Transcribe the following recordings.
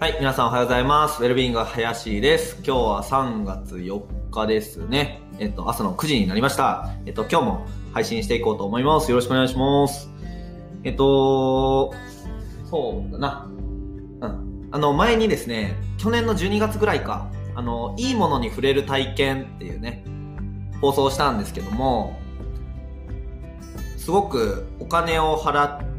はい、皆さんおはようございます。ウェルビーング林です。今日は3月4日ですね。えっと、朝の9時になりました。えっと、今日も配信していこうと思います。よろしくお願いします。えっと、そうだな。うん。あの、前にですね、去年の12月ぐらいか、あの、いいものに触れる体験っていうね、放送したんですけども、すごくお金を払って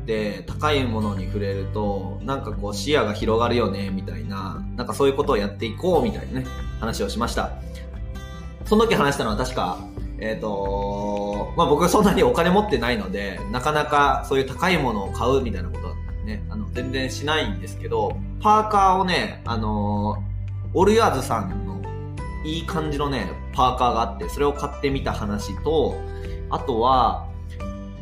高いものに触れるとなんかこう視野が広がるよねみたいななんかそういうことをやっていこうみたいなね話をしました。その時話したのは確かえっ、とまあ僕そんなにお金持ってないのでなかなかそういう高いものを買うみたいなことはねあの全然しないんですけどパーカーをねあのオルヤーズさんのいい感じのねパーカーがあってそれを買ってみた話とあとは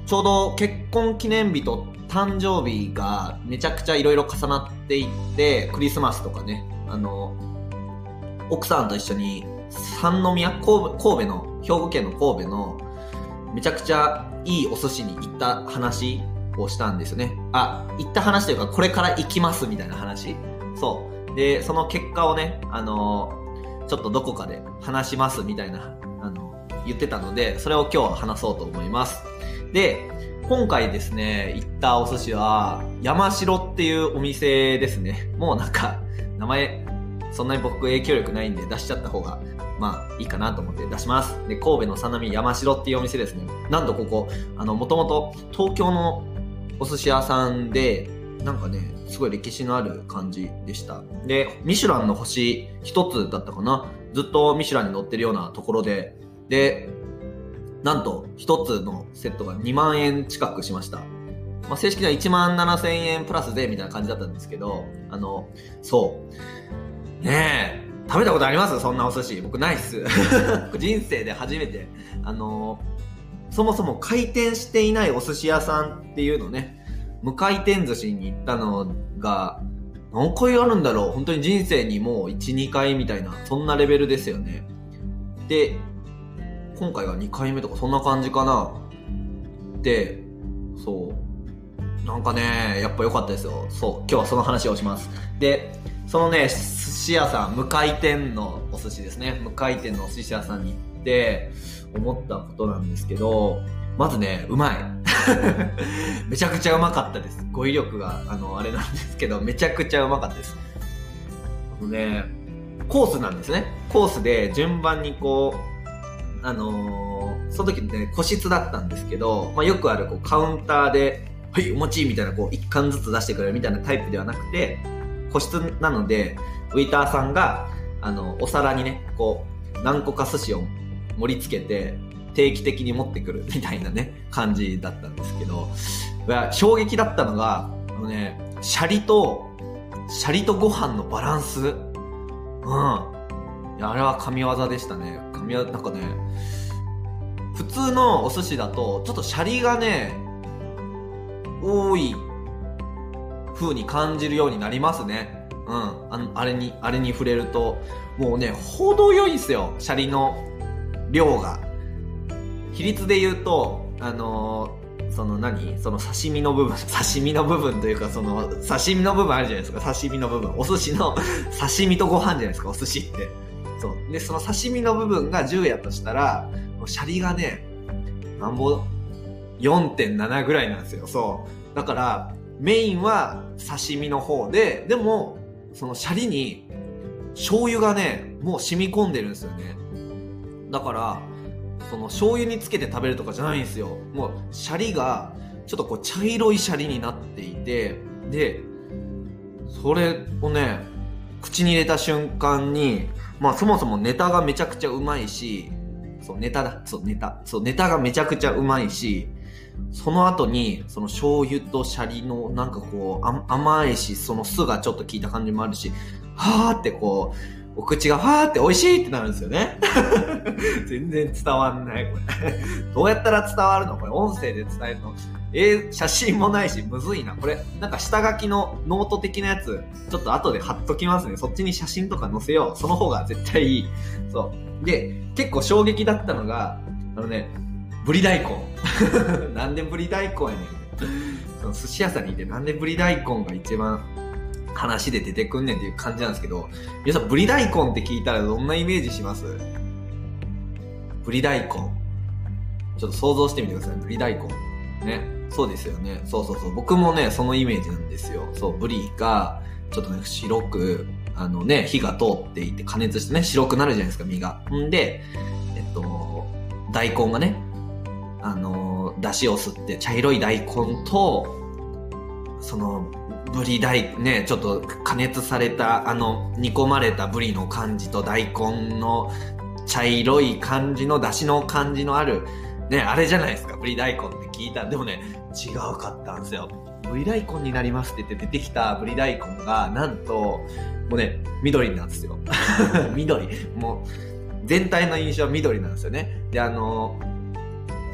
ちょうど結婚記念日と誕生日がめちゃくちゃいろいろ重なっていって、クリスマスとかね、あの、奥さんと一緒に三宮神戸神戸の、兵庫県の神戸のめちゃくちゃいいお寿司に行った話をしたんですよね。あ、行った話というかこれから行きますみたいな話。そう。で、その結果をね、あの、ちょっとどこかで話しますみたいな、あの、言ってたので、それを今日は話そうと思います。で、今回ですね、行ったお寿司は、山城っていうお店ですね。もうなんか、名前、そんなに僕影響力ないんで出しちゃった方が、まあいいかなと思って出します。で、神戸の三波山城っていうお店ですね。なんとここ、あの、もともと東京のお寿司屋さんで、なんかね、すごい歴史のある感じでした。で、ミシュランの星一つだったかな。ずっとミシュランに載ってるようなところで、で、なんと一つのセットが2万円近くしました。まあ、正式には1万7千円プラスでみたいな感じだったんですけど、あの、そう。ねえ、食べたことあります？そんなお寿司。僕ないっす。人生で初めて。あの、そもそも回転していないお寿司屋さんっていうのね、無回転寿司に行ったのが、何回あるんだろう？本当に人生にもう1、2回みたいな、そんなレベルですよね。で、今回が2回目とかそんな感じかな。で、そう。なんかね、やっぱ良かったですよ。そう。今日はその話をします。で、そのね、寿司屋さん、無回転のお寿司ですね。無回転のお寿司屋さんに行って、思ったことなんですけど、まずね、うまい。めちゃくちゃうまかったです。語彙力が、あの、あれなんですけど、めちゃくちゃうまかったです。あのね、コースなんですね。コースで順番にこう、あのーその時ね、個室だったんですけど、まあ、よくあるこうカウンターで、はい、お餅みたいな、こう、一貫ずつ出してくれるみたいなタイプではなくて、個室なので、ウェイターさんが、あの、お皿にね、こう、何個か寿司を盛り付けて、定期的に持ってくる みたいなね、感じだったんですけど、衝撃だったのが、あのね、シャリと、シャリとご飯のバランス。うん。いや、あれは神業でしたね。神業、なんかね、普通のお寿司だと、ちょっとシャリがね、多い風に感じるようになりますね。うん。あの、あれに、あれに触れると、もうね、程よいんすよ。シャリの量が。比率で言うと、あのーその何？その刺身の部分、刺身の部分というか、その刺身の部分あるじゃないですか、刺身の部分。お寿司の刺身とご飯じゃないですか、お寿司って。そう。で、その刺身の部分が10やとしたら、もうシャリがね、なんぼ、4.7ぐらいなんですよ。そう。だから、メインは刺身の方で、でも、そのシャリに醤油がね、もう染み込んでるんですよね。だから、その醤油につけて食べるとかじゃないんですよ。もう、シャリが、ちょっとこう、茶色いシャリになっていて、で、それをね、口に入れた瞬間に、まあそもそもネタがめちゃくちゃうまいし、そう、ネタだ。そう、ネタ。そう、ネタがめちゃくちゃうまいし、その後に、その醤油とシャリのなんかこう、甘いし、その酢がちょっと効いた感じもあるし、はーってこう、お口がはーって美味しいってなるんですよね。全然伝わんない、これ。どうやったら伝わるの？これ音声で伝えるの？えー写真もないし、むずいな。これ、なんか下書きのノート的なやつ、ちょっと後で貼っときますね。そっちに写真とか載せよう。その方が絶対いい。そう。で、結構衝撃だったのが、あのね、ブリ大根。なんでブリ大根やねん。その寿司屋さんにいて、なんでブリ大根が一番話で出てくんねんっていう感じなんですけど、皆さん、ブリ大根って聞いたらどんなイメージします？ブリ大根。ちょっと想像してみてください。ブリ大根。ね。そうですよね。そうそうそう。僕もね、そのイメージなんですよ。そう、ブリが、ちょっとね、白く、あのね、火が通っていて加熱してね、白くなるじゃないですか、身が。んで、えっと、大根がね、あの、出汁を吸って茶色い大根と、その、ブリ大、ね、ちょっと加熱された、あの、煮込まれたブリの感じと大根の茶色い感じの出汁の感じのある、ね、あれじゃないですか、ブリ大根って聞いた。でもね、違うかったんですよ。ブリ大根になりますって言って出てきたブリ大根が、なんと、もうね、緑なんですよ。緑。もう、全体の印象は緑なんですよね。で、あの、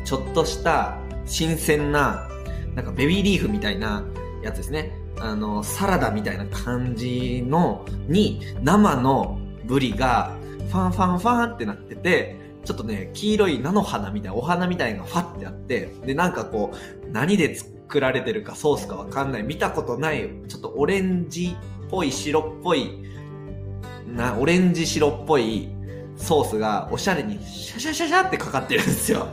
ちょっとした新鮮な、なんかベビーリーフみたいなやつですね。あの、サラダみたいな感じの、に、生のブリが、ファンファンファンってなってて、ちょっとね、黄色い菜の花みたいな、お花みたいなのがファってあって、で、なんかこう、何で作られてるかソースかわかんない、見たことない、ちょっとオレンジっぽい、白っぽい、な、オレンジ白っぽいソースがおしゃれにシャシャシャシャってかかってるんですよ。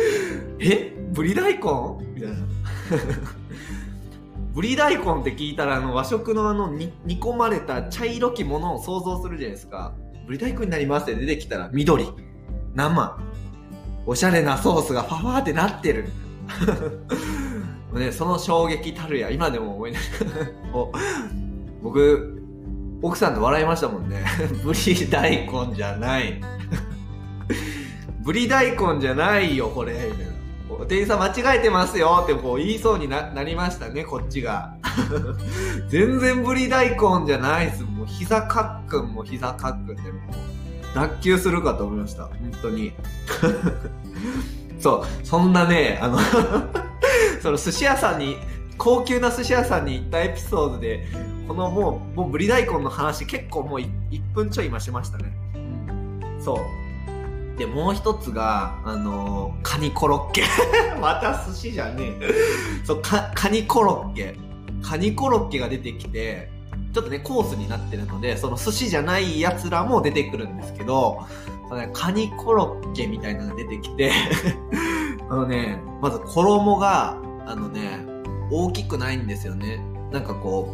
え？ブリ大根？みたいな。ブリ大根って聞いたらあの和食のあの煮込まれた茶色きものを想像するじゃないですか。ブリ大根になりますって出てきたら緑、生、おしゃれなソースがファファーってなってる。ね、その衝撃たるや、今でも思い出 僕、奥さんと笑いましたもんね。ブリ大根じゃない。ブリ大根じゃないよ、これ。みたいな。店員さん間違えてますよってこう言いそうにななりましたね、こっちが。全然ブリ大根じゃないです。もう膝かっくんも膝かっくんでも脱臼するかと思いました。本当に。そう、そんなね、あの その寿司屋さんに、高級な寿司屋さんに行ったエピソードで、このもう、もうブリ大根の話結構もう 1, 分ちょい今しましたね。そう。で、もう一つが、あのー、カニコロッケ。また寿司じゃねえ。そう、カニコロッケ。カニコロッケが出てきて、ちょっとね、コースになってるので、その寿司じゃないやつらも出てくるんですけど、そのね、カニコロッケみたいなのが出てきて あのね、まず衣が、あのね、大きくないんですよね。なんかこ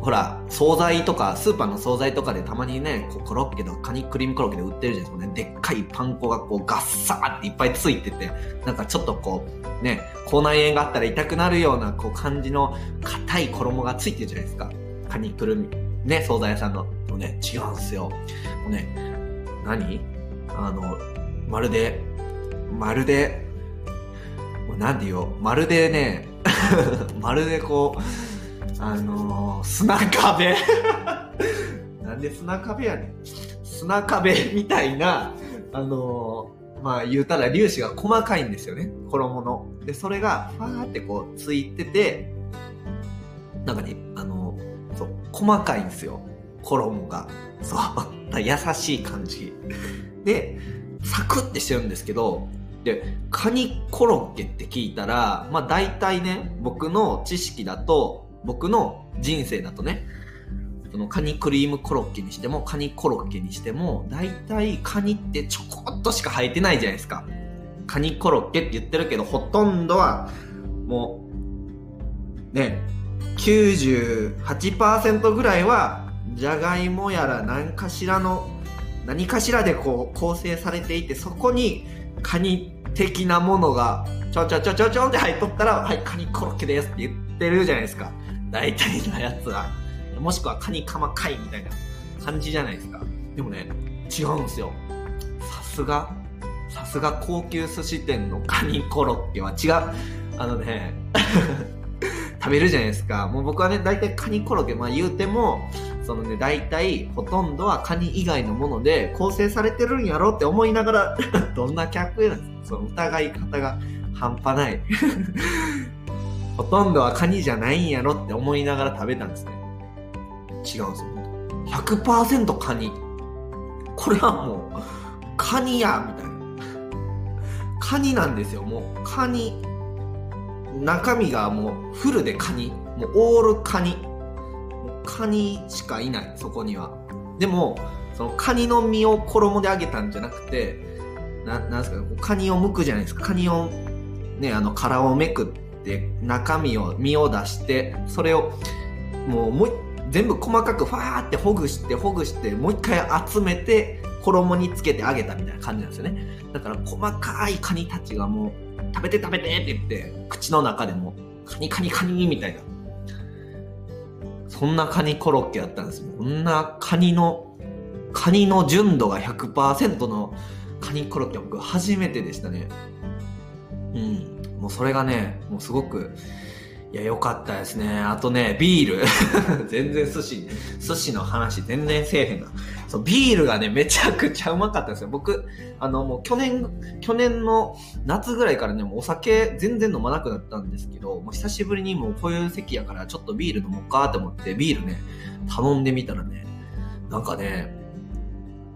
う、ほら、惣菜とか、スーパーの惣菜とかでたまにね、こうコロッケとかカニクリームコロッケで売ってるじゃないですかね。でっかいパン粉がこうガッサーっていっぱいついてて、なんかちょっとこう、ね、口内炎があったら痛くなるようなこう感じの硬い衣がついてるじゃないですか。カニクルミ、ね、惣菜屋さんの。のね、違うんすよ。もうね、何？あの、まるで、まるで、もうなんて言おう、まるでね、まるでこう、あのー、砂壁 なんで砂壁やねん。砂壁みたいな、あのー、まあ言うたら粒子が細かいんですよね。衣の。で、それが、ファーってこう、ついてて、なんかね、あのー、細かいんですよ。衣が。そう。優しい感じ。で、サクってしてるんですけど、で、カニコロッケって聞いたら、まあ大体ね、僕の知識だと、僕の人生だとね、そのカニクリームコロッケにしても、カニコロッケにしても、大体カニってちょこっとしか生えてないじゃないですか。カニコロッケって言ってるけど、ほとんどは、もう、ね、98%ぐらいは、じゃがいもやら何かしらの、何かしらでこう構成されていて、そこにカニ的なものが、ちょちょちょちょちょって入っとったら、はい、カニコロッケですって言ってるじゃないですか。大体のやつは。もしくはカニカマ貝みたいな感じじゃないですか。でもね、違うんですよ。さすが、さすが高級寿司店のカニコロッケは違う。あのね、食べるじゃないですか。もう僕はね、大体カニコロッケ、まあ言うても、そのね、大体ほとんどはカニ以外のもので構成されてるんやろって思いながら どんな客なんその疑い方が半端ない ほとんどはカニじゃないんやろって思いながら食べたんですね。違うんですよ。100%カニ。これはもう、カニやみたいな。カニなんですよ。もう、カニ。中身がもうフルでカニ。もうオールカニ。カニしかいない。そこには。でもそのカニの身を衣で揚げたんじゃなくてななんですかカニを剥くじゃないですか。カニをねあの殻をめくって中身を身を出してそれをもうもう全部細かくファーってほぐしてほぐしてもう一回集めて衣につけて揚げたみたいな感じなんですよね。だから細かいカニたちがもう食べて食べてって言って口の中でもカニカニカニみたいな。そんなカニコロッケやったんですよ。こんなカニのカニの純度が100%のカニコロッケは僕初めてでしたね。うん。もうそれがねもうすごくいや、よかったですね。あとね、ビール。全然寿司、寿司の話全然せえへんな。そう、ビールがね、めちゃくちゃうまかったですよ。僕、あの、もう去年、去年の夏ぐらいからね、もうお酒全然飲まなくなったんですけど、もう久しぶりにもうこういう席やからちょっとビール飲もうかと思って、ビールね、頼んでみたらね、なんかね、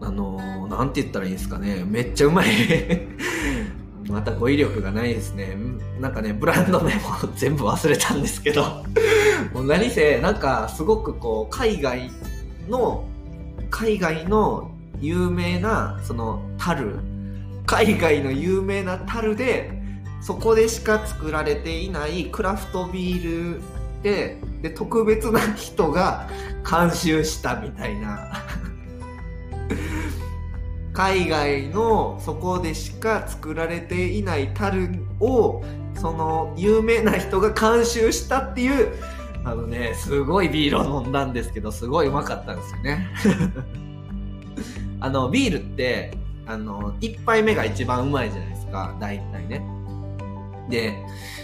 あのー、なんて言ったらいいんですかね、めっちゃうまいまた語彙力がないですね。なんかね、ブランド名も 全部忘れたんですけど。もう何せ、なんかすごくこう、海外の、海外の有名な、その、樽、海外の有名な樽で、そこでしか作られていないクラフトビールで、で、特別な人が監修したみたいな。海外のそこでしか作られていない樽をその有名な人が監修したっていうあのねすごいビールを飲んだんですけどすごいうまかったんですよね。あのビールってあの1杯目が一番うまいじゃないですか大体ね。で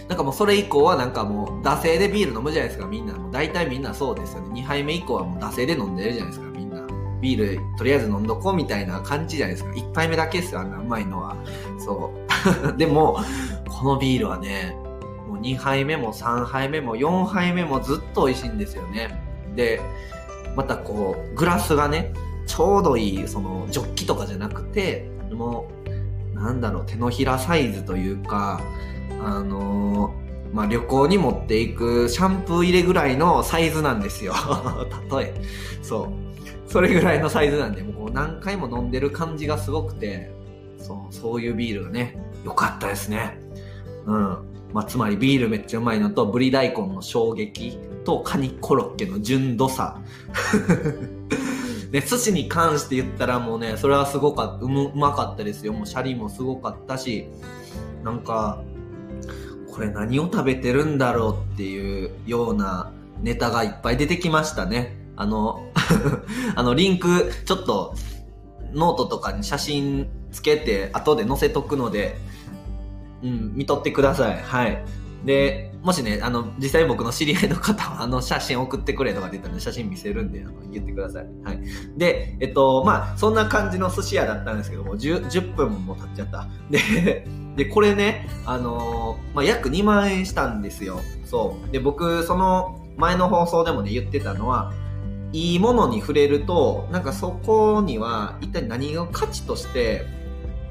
なんかもうそれ以降はなんかもう惰性でビール飲むじゃないですかみんな。もう大体みんなそうですよね。2杯目以降はもう惰性で飲んでるじゃないですか。ビールとりあえず飲んどこうみたいな感じじゃないですか。1杯目だけですよ、あんなうまいのは。そう。でも、このビールはね、もう2杯目も3杯目も4杯目もずっと美味しいんですよね。で、またこう、グラスがね、ちょうどいい、その、ジョッキとかじゃなくて、もう、なんだろう、手のひらサイズというか、あのーまあ、旅行に持っていくシャンプー入れぐらいのサイズなんですよ。例え。そう。それぐらいのサイズなんで、もう何回も飲んでる感じがすごくて、そう、そういうビールがね、良かったですね。うん。まあ、つまりビールめっちゃうまいのと、ブリ大根の衝撃と、カニコロッケの純度差。で、寿司に関して言ったらもうね、それはすごかった、うまかったですよ。もうシャリもすごかったし、なんか、これ何を食べてるんだろうっていうようなネタがいっぱい出てきましたね。あの、あの、リンク、ちょっと、ノートとかに写真つけて、後で載せとくので、うん、見とってください。はい。で、もしね、あの、実際僕の知り合いの方は、あの、写真送ってくれとかって言ったら、写真見せるんで、あの、言ってください。はい。で、えっと、まあ、そんな感じの寿司屋だったんですけども、10, 10分も経っちゃった。で、で、これね、あのー、まあ、約2万円したんですよ。そう。で、僕、その、前の放送でもね、言ってたのは、いいものに触れると、なんかそこには一体何が価値として、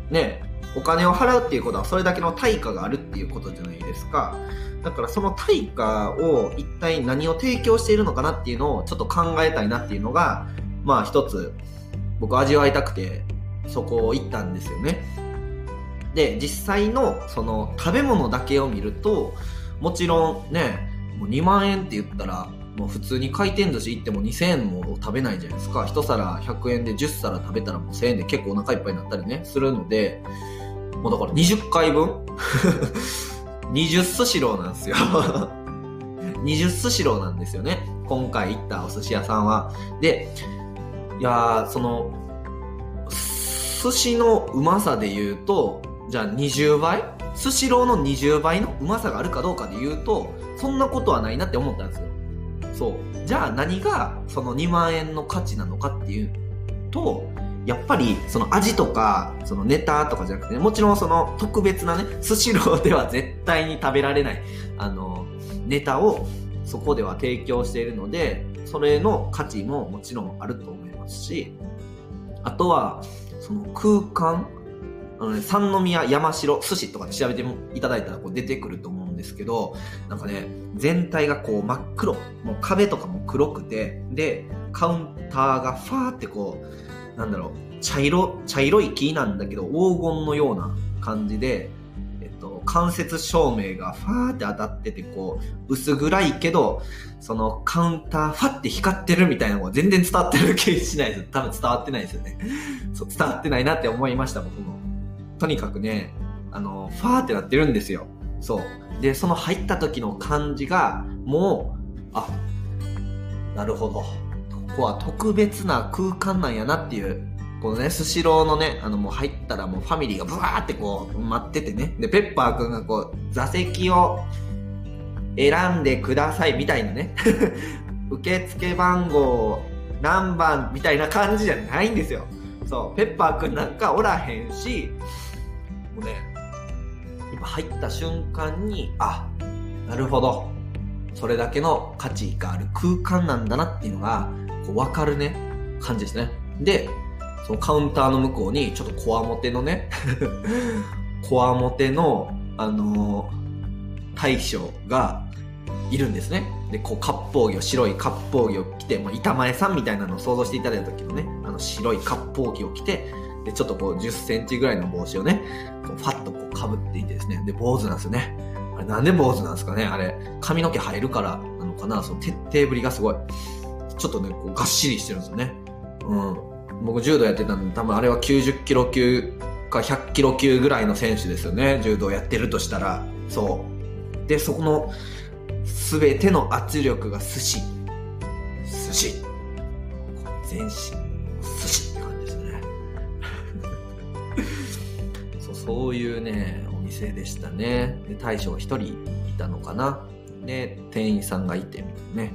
ね、お金を払うっていうことはそれだけの対価があるっていうことじゃないですか。だからその対価を一体何を提供しているのかなっていうのをちょっと考えたいなっていうのが、まあ一つ僕味わいたくてそこを行ったんですよね。で、実際のその食べ物だけを見ると、もちろんね、もう2万円って言ったらもう普通に回転寿司行っても2000円も食べないじゃないですか。1皿100円で10皿食べたらもう1000円で結構お腹いっぱいになったりね、するので、もうだから20回分 ?20 スシローなんですよ20スシローなんですよね。今回行ったお寿司屋さんは。で、いや、その、寿司のうまさで言うと、じゃあ20倍？スシローの20倍のうまさがあるかどうかで言うと、そんなことはないなって思ったんですよ。そう。じゃあ何がその2万円の価値なのかっていうとやっぱりその味とかそのネタとかじゃなくて、ね、もちろんその特別なねスシローでは絶対に食べられないあのネタをそこでは提供しているのでそれの価値ももちろんあると思いますしあとはその空間あの、ね、三宮山城寿司とかで調べていただいたらこう出てくると思うですけど、なんかね、全体がこう真っ黒。もう壁とかも黒くて、で、カウンターがファーってこう、なんだろう、茶色、茶色い木なんだけど、黄金のような感じで、えっと、間接照明がファーって当たってて、こう、薄暗いけど、そのカウンターファって光ってるみたいなのが全然伝わってる気しないです。多分伝わってないですよね。そう、伝わってないなって思いました、僕も。とにかくね、あの、ファーってなってるんですよ。そう。で、その入った時の感じが、もう、あ、なるほど。ここは特別な空間なんやなっていう、このね、スシローのね、あのもう入ったらもうファミリーがブワーってこう待っててね。で、ペッパーくんがこう、座席を選んでくださいみたいなね。受付番号何番みたいな感じじゃないんですよ。そう、ペッパーくんなんかおらへんし、もうね、今入った瞬間に、あ、なるほど。それだけの価値がある空間なんだなっていうのが、こう分かるね、感じですね。で、そのカウンターの向こうに、ちょっとこわもてのね、こわもての、あのー、大将がいるんですね。で、こう、割烹着を、白い割烹着を着て、まあ、板前さんみたいなのを想像していただいた時のね、あの白い割烹着を着て、で、ちょっとこう10センチぐらいの帽子をね、こうファッとこう被っていてですね。で、坊主なんですよね。あれなんで坊主なんですかね？あれ、髪の毛入るからなのかな？その徹底ぶりがすごい。ちょっとね、こうがっしりしてるんですよね。うん。僕柔道やってたんで、多分あれは90キロ級か100キロ級ぐらいの選手ですよね。柔道やってるとしたら。そう。で、そこの全ての圧力が寿司。寿司。全身そういうね、お店でしたね。で、大将が一人いたのかな。で、店員さんがいて、ね。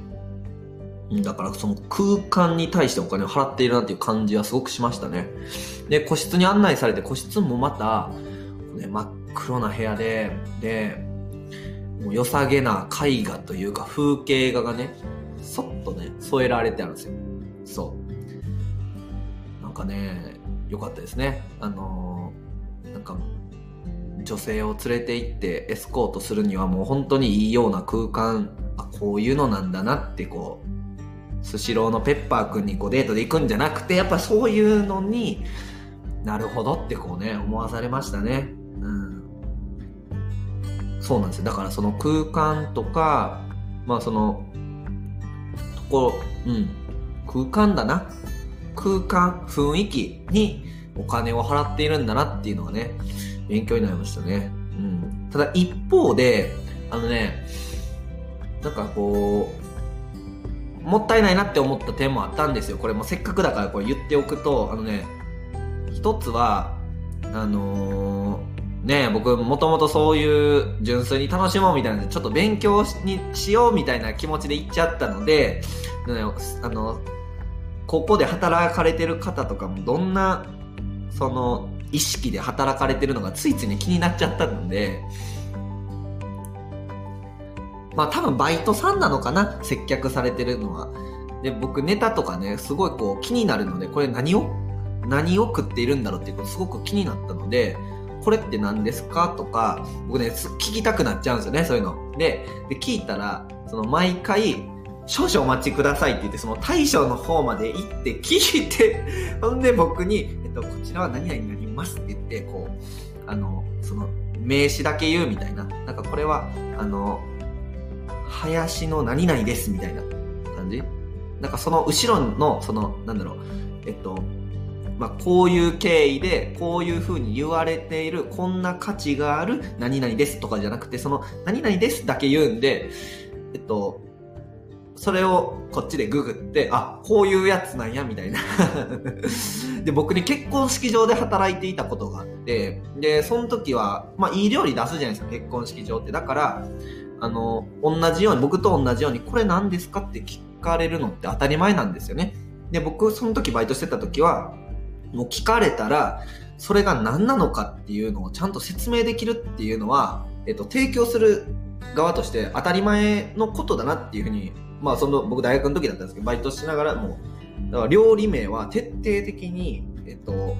だからその空間に対してお金を払っているなっていう感じはすごくしましたね。で、個室に案内されて、個室もまた、ね、真っ黒な部屋で、で、もう良さげな絵画というか風景画がね、そっとね、添えられてあるんですよ。そう。なんかね、良かったですね。あのーなんか女性を連れて行ってエスコートするにはもう本当にいいような空間。あこういうのなんだなってこうスシローのペッパーくんにこうデートで行くんじゃなくてやっぱそういうのになるほどってこうね思わされましたね。うん。そうなんですよ。だからその空間とかまあそのところうん。空間だな。空間雰囲気にお金を払っているんだなっていうのはね、勉強になりましたね。うん。ただ一方で、あのね、なんかこう、もったいないなって思った点もあったんですよ。これもせっかくだからこれ言っておくと、あのね、一つは、あのー、ね僕もともとそういう純粋に楽しもうみたいなちょっと勉強にしようみたいな気持ちで行っちゃったので、あの、ここで働かれてる方とかもどんなその意識で働かれてるのがついついね気になっちゃったのでまあ多分バイトさんなのかな？接客されてるのは。で僕ネタとかねすごいこう気になるのでこれ何を？何を食っているんだろうっていうことすごく気になったのでこれって何ですか？とか僕ね聞きたくなっちゃうんですよねそういうの。でで聞いたらその毎回少々お待ちくださいって言って、その大将の方まで行って聞いて、ほんで僕に、えっと、こちらは何々になりますって言って、こう、あの、その、名詞だけ言うみたいな。なんかこれは、あの、林の何々ですみたいな感じなんかその後ろの、その、なんだろう、えっと、まあ、こういう経緯で、こういう風に言われている、こんな価値がある何々ですとかじゃなくて、その何々ですだけ言うんで、えっと、それをこっちでググって、あ、こういうやつなんや、みたいなで、僕に結婚式場で働いていたことがあって、で、その時は、まあ、いい料理出すじゃないですか、結婚式場って。だから、あの、同じように、僕と同じように、これ何ですかって聞かれるのって当たり前なんですよね。で、僕、その時バイトしてた時は、もう聞かれたら、それが何なのかっていうのをちゃんと説明できるっていうのは、えっと、提供する側として当たり前のことだなっていうふうにまあその僕大学の時だったんですけどバイトしながらもうだから料理名は徹底的にえっと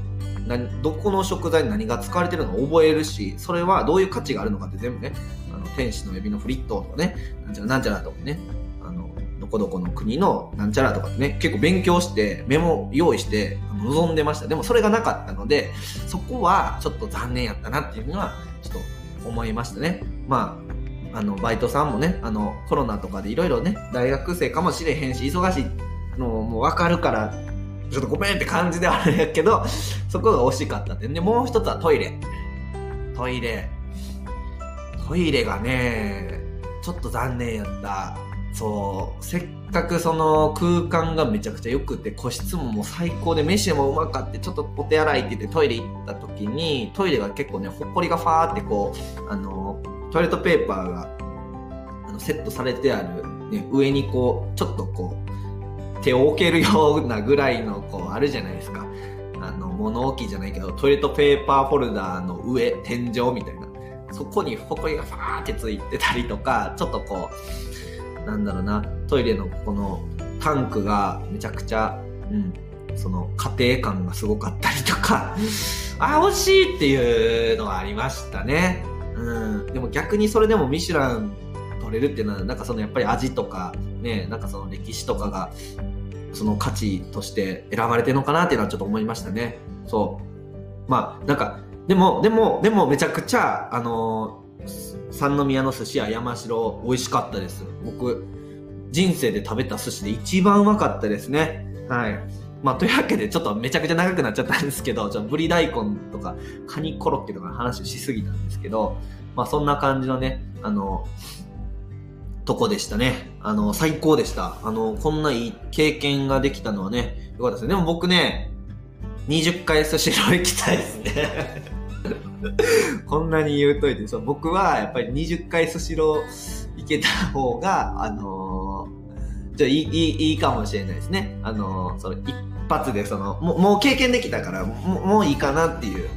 何どこの食材に何が使われてるのを覚えるしそれはどういう価値があるのかって全部ねあの天使の指のフリットとかね、なんちゃらなんちゃらとかね、あの、どこどこの国のなんちゃらとかってね、結構勉強してメモ用意して臨んでました。でもそれがなかったので、そこはちょっと残念やったなっていうのは、ちょっと思いましたね。まあ、あの、バイトさんもね、あの、コロナとかでいろいろね、大学生かもしれへんし、忙しいのもわかるから、ちょっとごめんって感じではあるんやけど、そこが惜しかったって。で、もう一つはトイレ。トイレ。トイレがね、ちょっと残念やった。そう、せっかくその空間がめちゃくちゃ良くて、個室ももう最高で、飯もうまかって、ちょっとお手洗いって言ってトイレ行った時に、トイレが結構ね、ほこりがファーってこう、あの、トイレットペーパーがあのセットされてある、ね、上にこう、ちょっとこう、手を置けるようなぐらいの、こう、あるじゃないですか。あの、物置じゃないけど、トイレットペーパーホルダーの上、天井みたいな。そこにほこりがファーってついてたりとか、ちょっとこう、なんだろうな、トイレのこのタンクがめちゃくちゃ、うん、その家庭感がすごかったりとか、あ、惜しいっていうのはありましたね。うん。でも逆にそれでもミシュラン取れるっていうのは、なんかそのやっぱり味とか、ね、なんかその歴史とかが、その価値として選ばれてるのかなっていうのはちょっと思いましたね。そう。まあ、なんか、でも、でも、でもめちゃくちゃ、あの三宮の寿司屋山城美味しかったです。僕、人生で食べた寿司で一番うまかったですね。はい。まあ、というわけで、ちょっとめちゃくちゃ長くなっちゃったんですけど、ちょぶり大根とか、カニコロッケとかの話をしすぎたんですけど、まあ、そんな感じのね、あの、とこでしたね。あの、最高でした。あの、こんないい経験ができたのはね、よかったですね。でも僕ね、20回寿司ロー行きたいですね。こんなに言うといて、そう僕はやっぱり20回スシロー行けた方が、あの、じゃいい、いい、いいかもしれないですね。あの、その一発でその、もう、もう経験できたからもう、もういいかなっていう。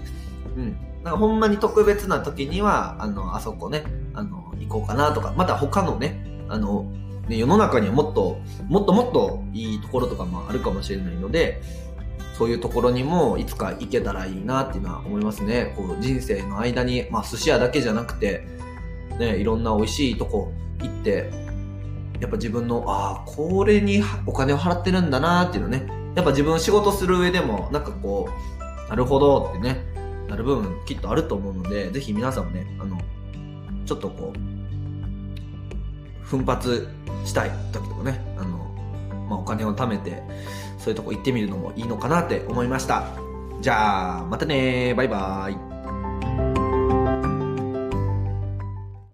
うん。なんかほんまに特別な時には、あの、あそこね、あの、行こうかなとか、また他のね、あの、ね、世の中にはもっと、もっともっといいところとかもあるかもしれないので、そういうところにもいつか行けたらいいなっていうのは思いますね。こう人生の間に、まあ寿司屋だけじゃなくて、ね、いろんな美味しいとこ行って、やっぱ自分の、ああ、これにお金を払ってるんだなっていうのね。やっぱ自分仕事する上でも、なんかこう、なるほどってね、なる部分きっとあると思うので、ぜひ皆さんもね、あの、ちょっとこう、奮発したい時とかね、あの、まあ、お金を貯めて、そういうとこ行ってみるのもいいのかなって思いました。じゃあ、またねバイバーイ。